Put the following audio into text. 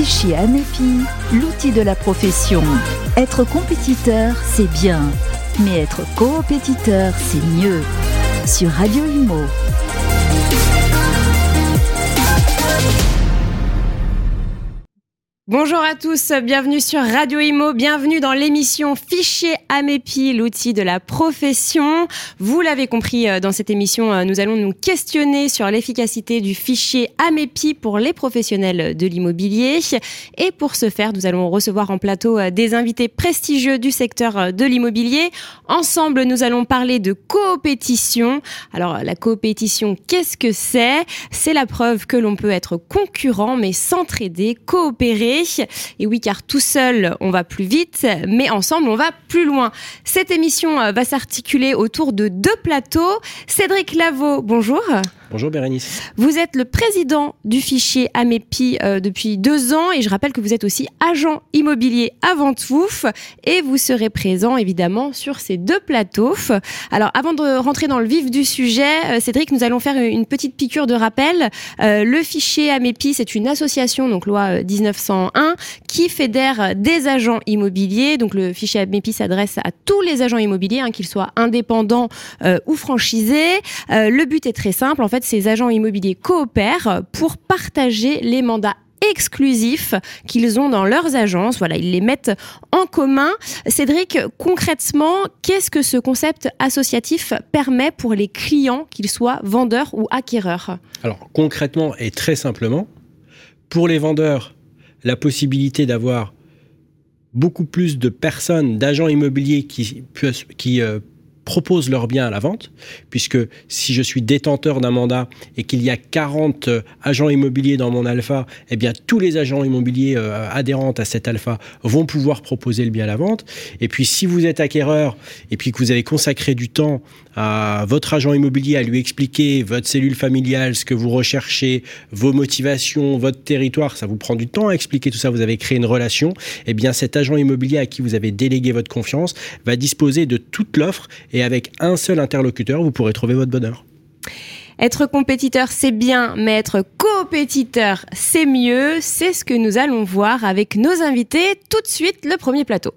Fichier Amépi, l'outil de la profession. Être compétiteur, c'est bien, mais être coopétiteur, c'est mieux. Sur Radio Imo. Bonjour à tous, bienvenue sur Radio Imo, bienvenue dans l'émission Fichier Amépi, l'outil de la profession. Vous l'avez compris, euh, dans cette émission, euh, nous allons nous questionner sur l'efficacité du fichier Amépi pour les professionnels de l'immobilier. Et pour ce faire, nous allons recevoir en plateau euh, des invités prestigieux du secteur de l'immobilier. Ensemble, nous allons parler de coopétition. Alors, la coopétition, qu'est-ce que c'est? C'est la preuve que l'on peut être concurrent, mais s'entraider, coopérer et oui, car tout seul, on va plus vite, mais ensemble, on va plus loin. Cette émission euh, va s'articuler autour de deux plateaux. Cédric Lavaux, bonjour. Bonjour Bérénice. Vous êtes le président du fichier Amépi euh, depuis deux ans et je rappelle que vous êtes aussi agent immobilier avant tout et vous serez présent évidemment sur ces deux plateaux. Alors avant de rentrer dans le vif du sujet, euh, Cédric, nous allons faire une petite piqûre de rappel. Euh, le fichier Amépi, c'est une association, donc loi 1901, qui fédère des agents immobiliers. Donc le fichier Amépi s'adresse à tous les agents immobiliers, hein, qu'ils soient indépendants ou franchisés. le but est très simple, en fait ces agents immobiliers coopèrent pour partager les mandats exclusifs qu'ils ont dans leurs agences. Voilà, ils les mettent en commun. Cédric, concrètement, qu'est-ce que ce concept associatif permet pour les clients, qu'ils soient vendeurs ou acquéreurs Alors, concrètement et très simplement, pour les vendeurs, la possibilité d'avoir beaucoup plus de personnes, d'agents immobiliers qui, qui euh, proposent leurs biens à la vente, puisque si je suis détenteur d'un mandat et qu'il y a 40 euh, agents immobiliers dans mon alpha, eh bien tous les agents immobiliers euh, adhérents à cet alpha vont pouvoir proposer le bien à la vente. Et puis si vous êtes acquéreur et puis que vous avez consacré du temps à votre agent immobilier à lui expliquer votre cellule familiale, ce que vous recherchez, vos motivations, votre territoire, ça vous prend du temps à expliquer tout ça, vous avez créé une relation, eh bien cet agent immobilier à qui vous avez délégué votre confiance va disposer de toute l'offre et avec un seul interlocuteur, vous pourrez trouver votre bonheur. Être compétiteur, c'est bien, mais être coopétiteur, c'est mieux. C'est ce que nous allons voir avec nos invités tout de suite, le premier plateau.